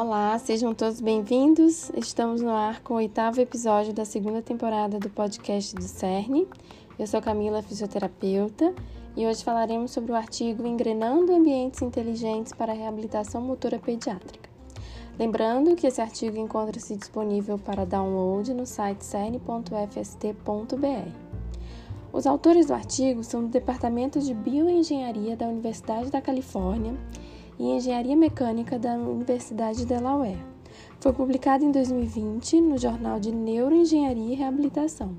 Olá, sejam todos bem-vindos. Estamos no ar com o oitavo episódio da segunda temporada do podcast do CERN. Eu sou Camila, fisioterapeuta, e hoje falaremos sobre o artigo Engrenando Ambientes Inteligentes para a Reabilitação Motora Pediátrica. Lembrando que esse artigo encontra-se disponível para download no site cern.fst.br. Os autores do artigo são do Departamento de Bioengenharia da Universidade da Califórnia e Engenharia Mecânica da Universidade de Delaware. Foi publicado em 2020 no Jornal de Neuroengenharia e Reabilitação.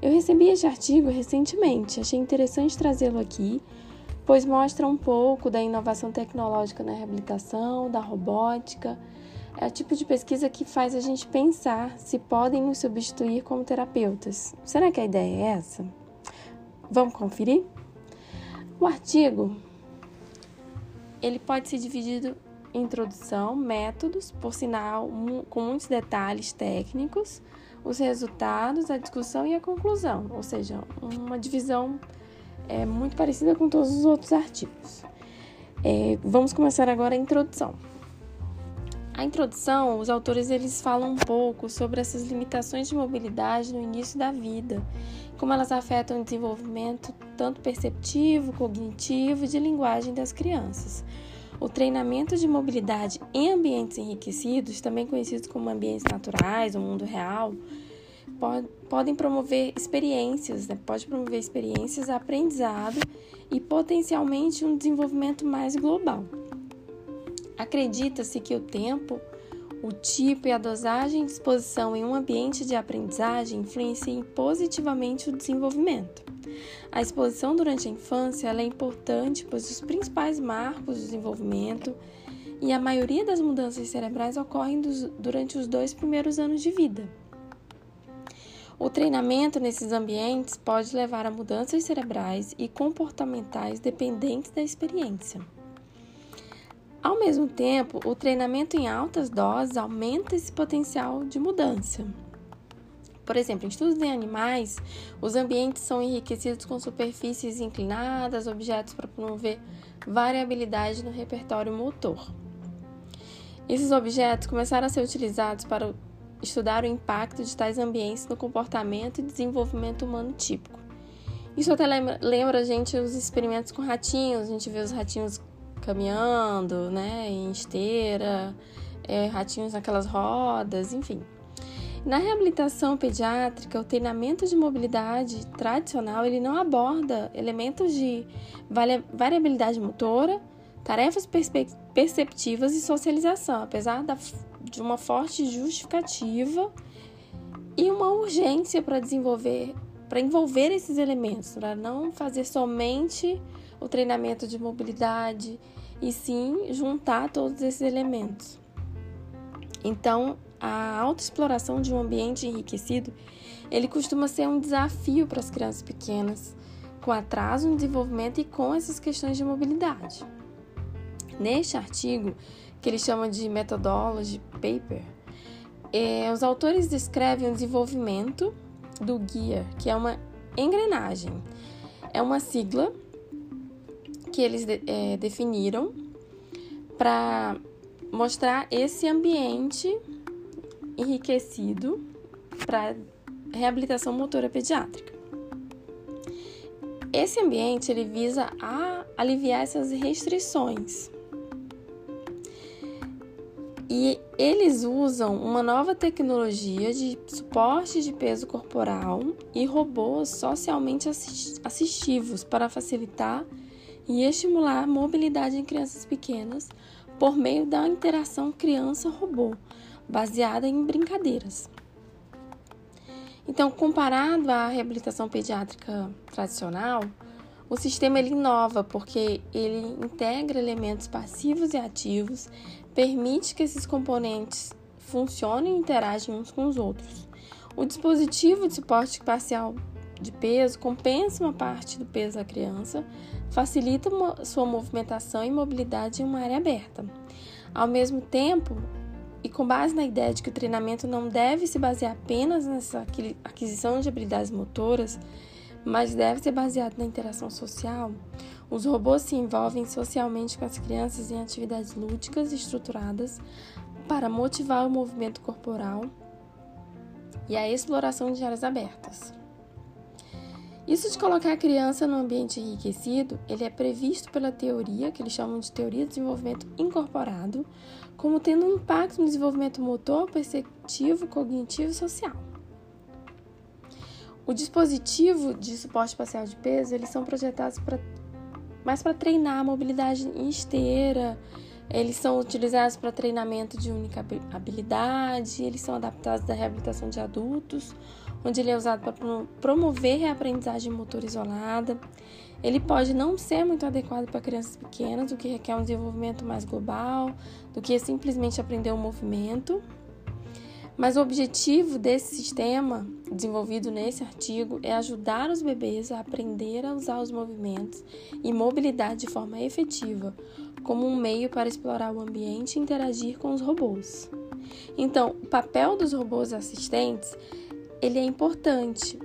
Eu recebi este artigo recentemente, achei interessante trazê-lo aqui, pois mostra um pouco da inovação tecnológica na reabilitação, da robótica. É o tipo de pesquisa que faz a gente pensar se podem nos substituir como terapeutas. Será que a ideia é essa? Vamos conferir? O artigo ele pode ser dividido em introdução, métodos, por sinal, com muitos detalhes técnicos, os resultados, a discussão e a conclusão, ou seja, uma divisão é, muito parecida com todos os outros artigos. É, vamos começar agora a introdução. A introdução, os autores eles falam um pouco sobre essas limitações de mobilidade no início da vida, como elas afetam o desenvolvimento tanto perceptivo, cognitivo e de linguagem das crianças. O treinamento de mobilidade em ambientes enriquecidos, também conhecidos como ambientes naturais, o mundo real, pode, podem promover experiências, né? pode promover experiências, aprendizado e potencialmente um desenvolvimento mais global. Acredita-se que o tempo, o tipo e a dosagem de exposição em um ambiente de aprendizagem influenciem positivamente o desenvolvimento. A exposição durante a infância é importante, pois os principais marcos do desenvolvimento e a maioria das mudanças cerebrais ocorrem dos, durante os dois primeiros anos de vida. O treinamento nesses ambientes pode levar a mudanças cerebrais e comportamentais dependentes da experiência. Ao mesmo tempo, o treinamento em altas doses aumenta esse potencial de mudança. Por exemplo, em estudos em animais, os ambientes são enriquecidos com superfícies inclinadas, objetos para promover variabilidade no repertório motor. Esses objetos começaram a ser utilizados para estudar o impacto de tais ambientes no comportamento e desenvolvimento humano típico. Isso até lembra, lembra a gente os experimentos com ratinhos, a gente vê os ratinhos caminhando, né, em esteira, é, ratinhos naquelas rodas, enfim. Na reabilitação pediátrica, o treinamento de mobilidade tradicional ele não aborda elementos de variabilidade motora, tarefas perceptivas e socialização, apesar da, de uma forte justificativa e uma urgência para desenvolver, para envolver esses elementos, para não fazer somente o treinamento de mobilidade e sim juntar todos esses elementos. Então, a autoexploração de um ambiente enriquecido, ele costuma ser um desafio para as crianças pequenas, com atraso no desenvolvimento e com essas questões de mobilidade. Neste artigo, que ele chama de Methodology Paper, é, os autores descrevem o desenvolvimento do guia, que é uma engrenagem. É uma sigla que eles é, definiram para mostrar esse ambiente enriquecido para reabilitação motora pediátrica. Esse ambiente ele visa a aliviar essas restrições. E eles usam uma nova tecnologia de suporte de peso corporal e robôs socialmente assistivos para facilitar e estimular a mobilidade em crianças pequenas por meio da interação criança-robô, baseada em brincadeiras. Então, comparado à reabilitação pediátrica tradicional, o sistema ele inova porque ele integra elementos passivos e ativos, permite que esses componentes funcionem e interagem uns com os outros. O dispositivo de suporte parcial de peso compensa uma parte do peso da criança, facilita sua movimentação e mobilidade em uma área aberta. Ao mesmo tempo, e com base na ideia de que o treinamento não deve se basear apenas nessa aquisição de habilidades motoras, mas deve ser baseado na interação social, os robôs se envolvem socialmente com as crianças em atividades lúdicas e estruturadas para motivar o movimento corporal e a exploração de áreas abertas. Isso de colocar a criança no ambiente enriquecido, ele é previsto pela teoria, que eles chamam de teoria do desenvolvimento incorporado, como tendo um impacto no desenvolvimento motor, perceptivo, cognitivo e social. O dispositivo de suporte espacial de peso, eles são projetados para mais para treinar a mobilidade em esteira, eles são utilizados para treinamento de única habilidade, eles são adaptados à reabilitação de adultos, onde ele é usado para promover a aprendizagem motor isolada. Ele pode não ser muito adequado para crianças pequenas, o que requer um desenvolvimento mais global do que simplesmente aprender o um movimento. Mas o objetivo desse sistema, desenvolvido nesse artigo, é ajudar os bebês a aprender a usar os movimentos e mobilidade de forma efetiva, como um meio para explorar o ambiente e interagir com os robôs. Então, o papel dos robôs assistentes ele é importante.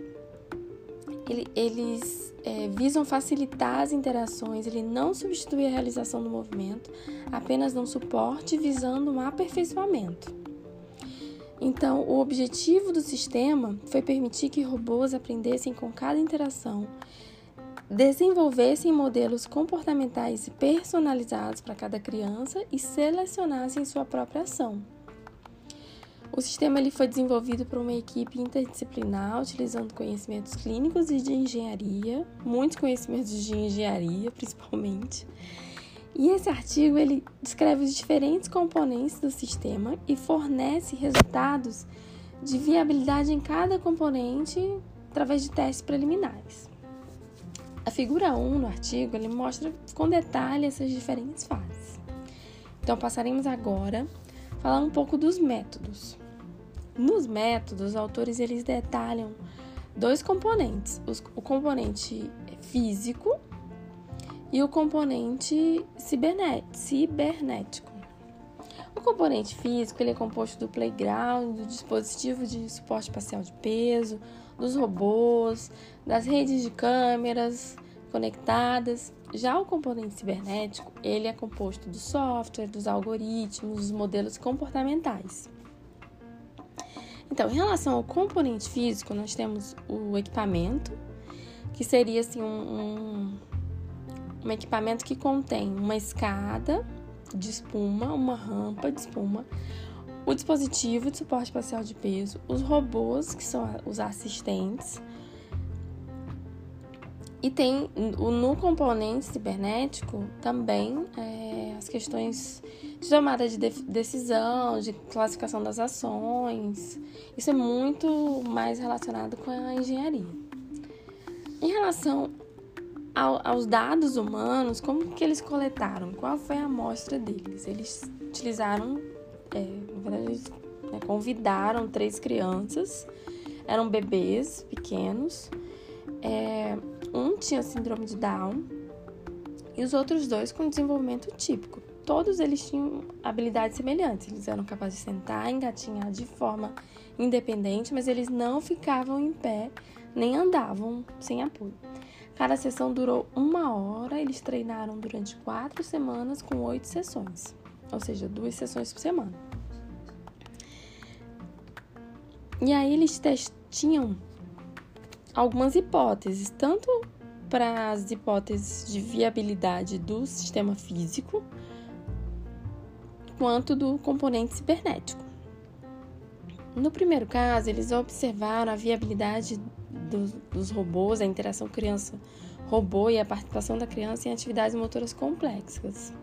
Ele, eles é, visam facilitar as interações, ele não substitui a realização do movimento, apenas dão suporte visando um aperfeiçoamento. Então, o objetivo do sistema foi permitir que robôs aprendessem com cada interação, desenvolvessem modelos comportamentais personalizados para cada criança e selecionassem sua própria ação. O sistema ele foi desenvolvido por uma equipe interdisciplinar, utilizando conhecimentos clínicos e de engenharia, muitos conhecimentos de engenharia, principalmente. E esse artigo ele descreve os diferentes componentes do sistema e fornece resultados de viabilidade em cada componente através de testes preliminares. A figura 1 no artigo ele mostra com detalhe essas diferentes fases. Então passaremos agora a falar um pouco dos métodos. Nos métodos, os autores eles detalham dois componentes: o componente físico e o componente cibernético. O componente físico ele é composto do playground, do dispositivo de suporte espacial de peso, dos robôs, das redes de câmeras conectadas. Já o componente cibernético ele é composto do software, dos algoritmos, dos modelos comportamentais. Então, em relação ao componente físico, nós temos o equipamento, que seria assim um, um, um equipamento que contém uma escada de espuma, uma rampa de espuma, o dispositivo de suporte espacial de peso, os robôs, que são os assistentes, e tem no componente cibernético também é, as questões de tomada de decisão, de classificação das ações. Isso é muito mais relacionado com a engenharia. Em relação ao, aos dados humanos, como que eles coletaram? Qual foi a amostra deles? Eles utilizaram, é, na verdade, eles, né, convidaram três crianças, eram bebês pequenos. É, um tinha síndrome de Down e os outros dois com desenvolvimento típico. Todos eles tinham habilidades semelhantes. Eles eram capazes de sentar, engatinhar de forma independente, mas eles não ficavam em pé nem andavam sem apoio. Cada sessão durou uma hora. Eles treinaram durante quatro semanas com oito sessões, ou seja, duas sessões por semana. E aí eles tinham algumas hipóteses, tanto para as hipóteses de viabilidade do sistema físico, quanto do componente cibernético. No primeiro caso, eles observaram a viabilidade dos, dos robôs, a interação criança-robô e a participação da criança em atividades motoras complexas.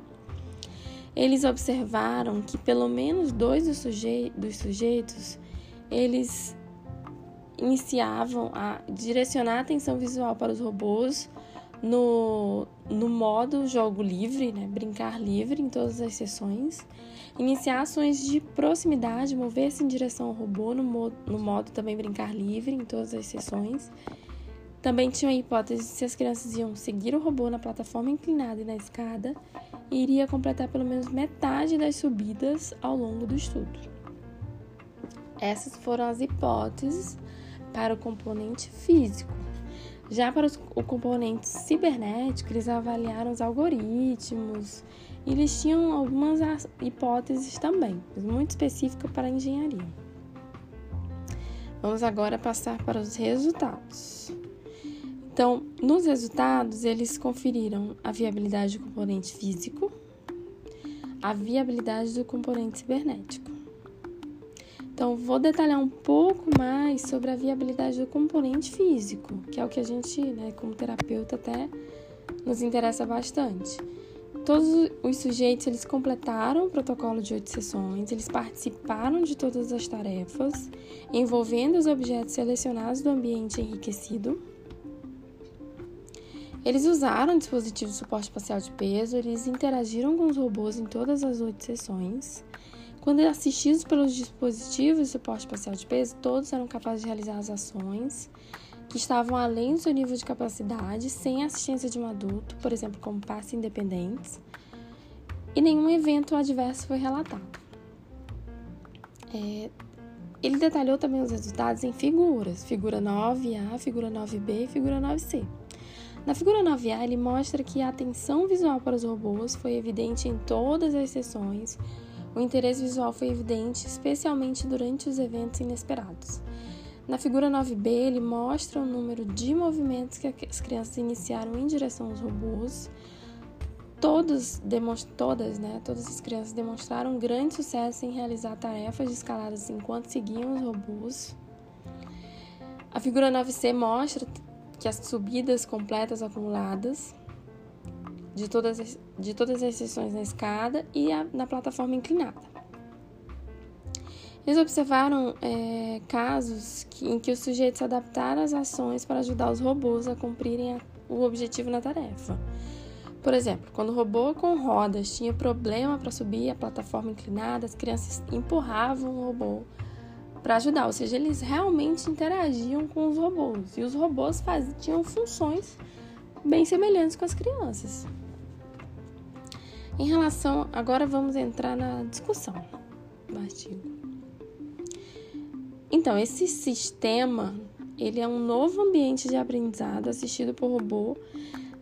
Eles observaram que pelo menos dois dos, suje dos sujeitos eles iniciavam a direcionar a atenção visual para os robôs no, no modo jogo livre, né? brincar livre em todas as sessões, iniciar ações de proximidade, mover-se em direção ao robô no modo, no modo também brincar livre em todas as sessões. Também tinha a hipótese de se as crianças iam seguir o robô na plataforma inclinada e na escada e iria completar pelo menos metade das subidas ao longo do estudo. Essas foram as hipóteses para o componente físico. Já para o componente cibernético, eles avaliaram os algoritmos e eles tinham algumas hipóteses também, muito específicas para a engenharia. Vamos agora passar para os resultados. Então, nos resultados, eles conferiram a viabilidade do componente físico, a viabilidade do componente cibernético. Então, vou detalhar um pouco mais sobre a viabilidade do componente físico, que é o que a gente, né, como terapeuta, até nos interessa bastante. Todos os sujeitos eles completaram o protocolo de oito sessões, eles participaram de todas as tarefas, envolvendo os objetos selecionados do ambiente enriquecido. Eles usaram dispositivos de suporte espacial de peso, eles interagiram com os robôs em todas as oito sessões. Quando assistidos pelos dispositivos de suporte espacial de peso, todos eram capazes de realizar as ações que estavam além do seu nível de capacidade, sem assistência de um adulto, por exemplo, como passos independentes, e nenhum evento adverso foi relatado. É, ele detalhou também os resultados em figuras, figura 9A, figura 9B e figura 9C. Na figura 9A, ele mostra que a atenção visual para os robôs foi evidente em todas as sessões, o interesse visual foi evidente, especialmente durante os eventos inesperados. Na figura 9b, ele mostra o número de movimentos que as crianças iniciaram em direção aos robôs. Todos, todas, né, todas as crianças demonstraram grande sucesso em realizar tarefas escaladas enquanto seguiam os robôs. A figura 9c mostra que as subidas completas acumuladas de todas as, de todas as sessões na escada e a, na plataforma inclinada. Eles observaram é, casos que, em que os sujeitos adaptaram as ações para ajudar os robôs a cumprirem a, o objetivo na tarefa. Por exemplo, quando o robô com rodas tinha problema para subir a plataforma inclinada, as crianças empurravam o robô para ajudar, ou seja, eles realmente interagiam com os robôs e os robôs faziam, tinham funções bem semelhantes com as crianças. Em relação, agora vamos entrar na discussão do artigo. Então, esse sistema, ele é um novo ambiente de aprendizado assistido por robô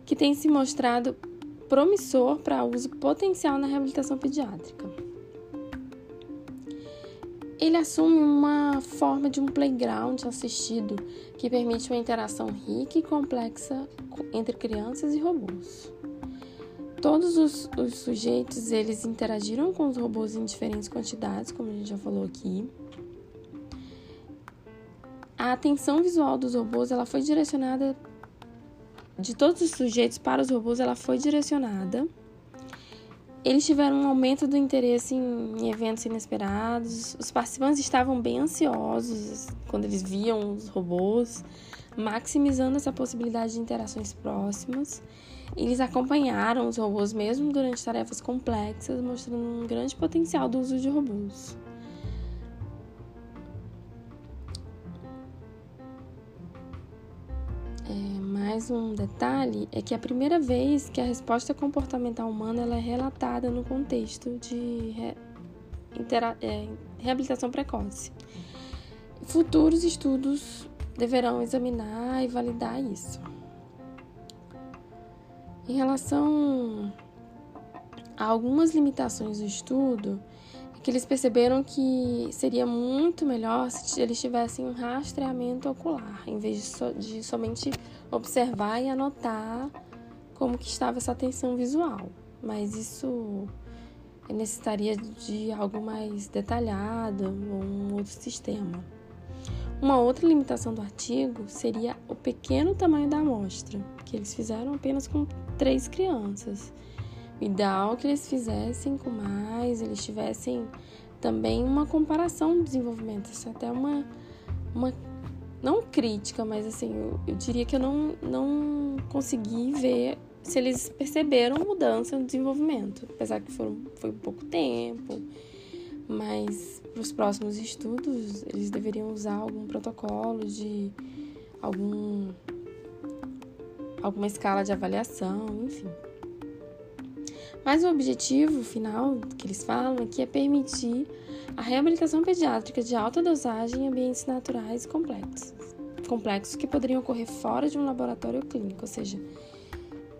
que tem se mostrado promissor para uso potencial na reabilitação pediátrica. Ele assume uma forma de um playground assistido que permite uma interação rica e complexa entre crianças e robôs. Todos os, os, sujeitos eles interagiram com os robôs em diferentes quantidades, como a gente já falou aqui. A atenção visual dos robôs ela foi direcionada de todos os sujeitos para os robôs ela foi direcionada. Eles tiveram um aumento do interesse em, eventos inesperados. Os participantes estavam bem ansiosos quando eles viam os robôs, maximizando essa possibilidade de interações próximas. Eles acompanharam os robôs mesmo durante tarefas complexas, mostrando um grande potencial do uso de robôs. É, mais um detalhe é que é a primeira vez que a resposta comportamental humana é relatada no contexto de re, é, reabilitação precoce. Futuros estudos deverão examinar e validar isso. Em relação a algumas limitações do estudo, é que eles perceberam que seria muito melhor se eles tivessem um rastreamento ocular, em vez de, so, de somente observar e anotar como que estava essa atenção visual. Mas isso necessitaria de algo mais detalhado, um outro sistema. Uma outra limitação do artigo seria o pequeno tamanho da amostra, que eles fizeram apenas com três crianças. O ideal é que eles fizessem com mais, eles tivessem também uma comparação do desenvolvimento. Isso é até uma, uma não crítica, mas assim, eu, eu diria que eu não, não consegui ver se eles perceberam mudança no desenvolvimento, apesar que foram, foi pouco tempo mas para os próximos estudos eles deveriam usar algum protocolo de algum alguma escala de avaliação, enfim. Mas o objetivo final que eles falam aqui é permitir a reabilitação pediátrica de alta dosagem em ambientes naturais complexos. complexos que poderiam ocorrer fora de um laboratório clínico, ou seja,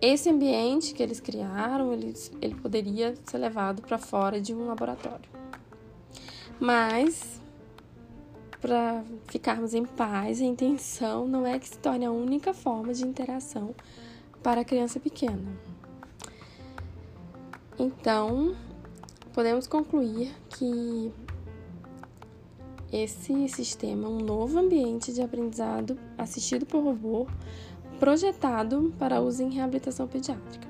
esse ambiente que eles criaram, ele, ele poderia ser levado para fora de um laboratório. Mas, para ficarmos em paz, a intenção não é que se torne a única forma de interação para a criança pequena. Então, podemos concluir que esse sistema é um novo ambiente de aprendizado assistido por robô projetado para uso em reabilitação pediátrica.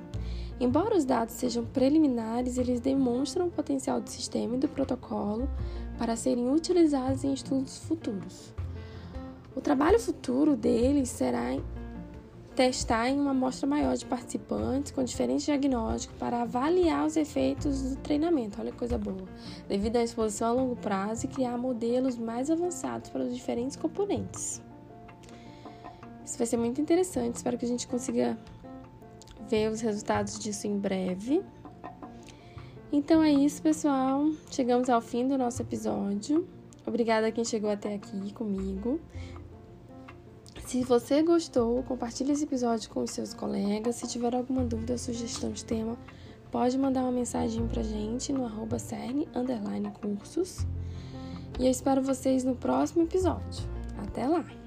Embora os dados sejam preliminares, eles demonstram o potencial do sistema e do protocolo para serem utilizados em estudos futuros. O trabalho futuro deles será testar em uma amostra maior de participantes com diferentes diagnósticos para avaliar os efeitos do treinamento. Olha que coisa boa. Devido à exposição a longo prazo e criar modelos mais avançados para os diferentes componentes. Isso vai ser muito interessante. Espero que a gente consiga ver os resultados disso em breve. Então é isso, pessoal. Chegamos ao fim do nosso episódio. Obrigada a quem chegou até aqui comigo. Se você gostou, compartilhe esse episódio com os seus colegas. Se tiver alguma dúvida ou sugestão de tema, pode mandar uma mensagem pra gente no arroba cursos. E eu espero vocês no próximo episódio. Até lá!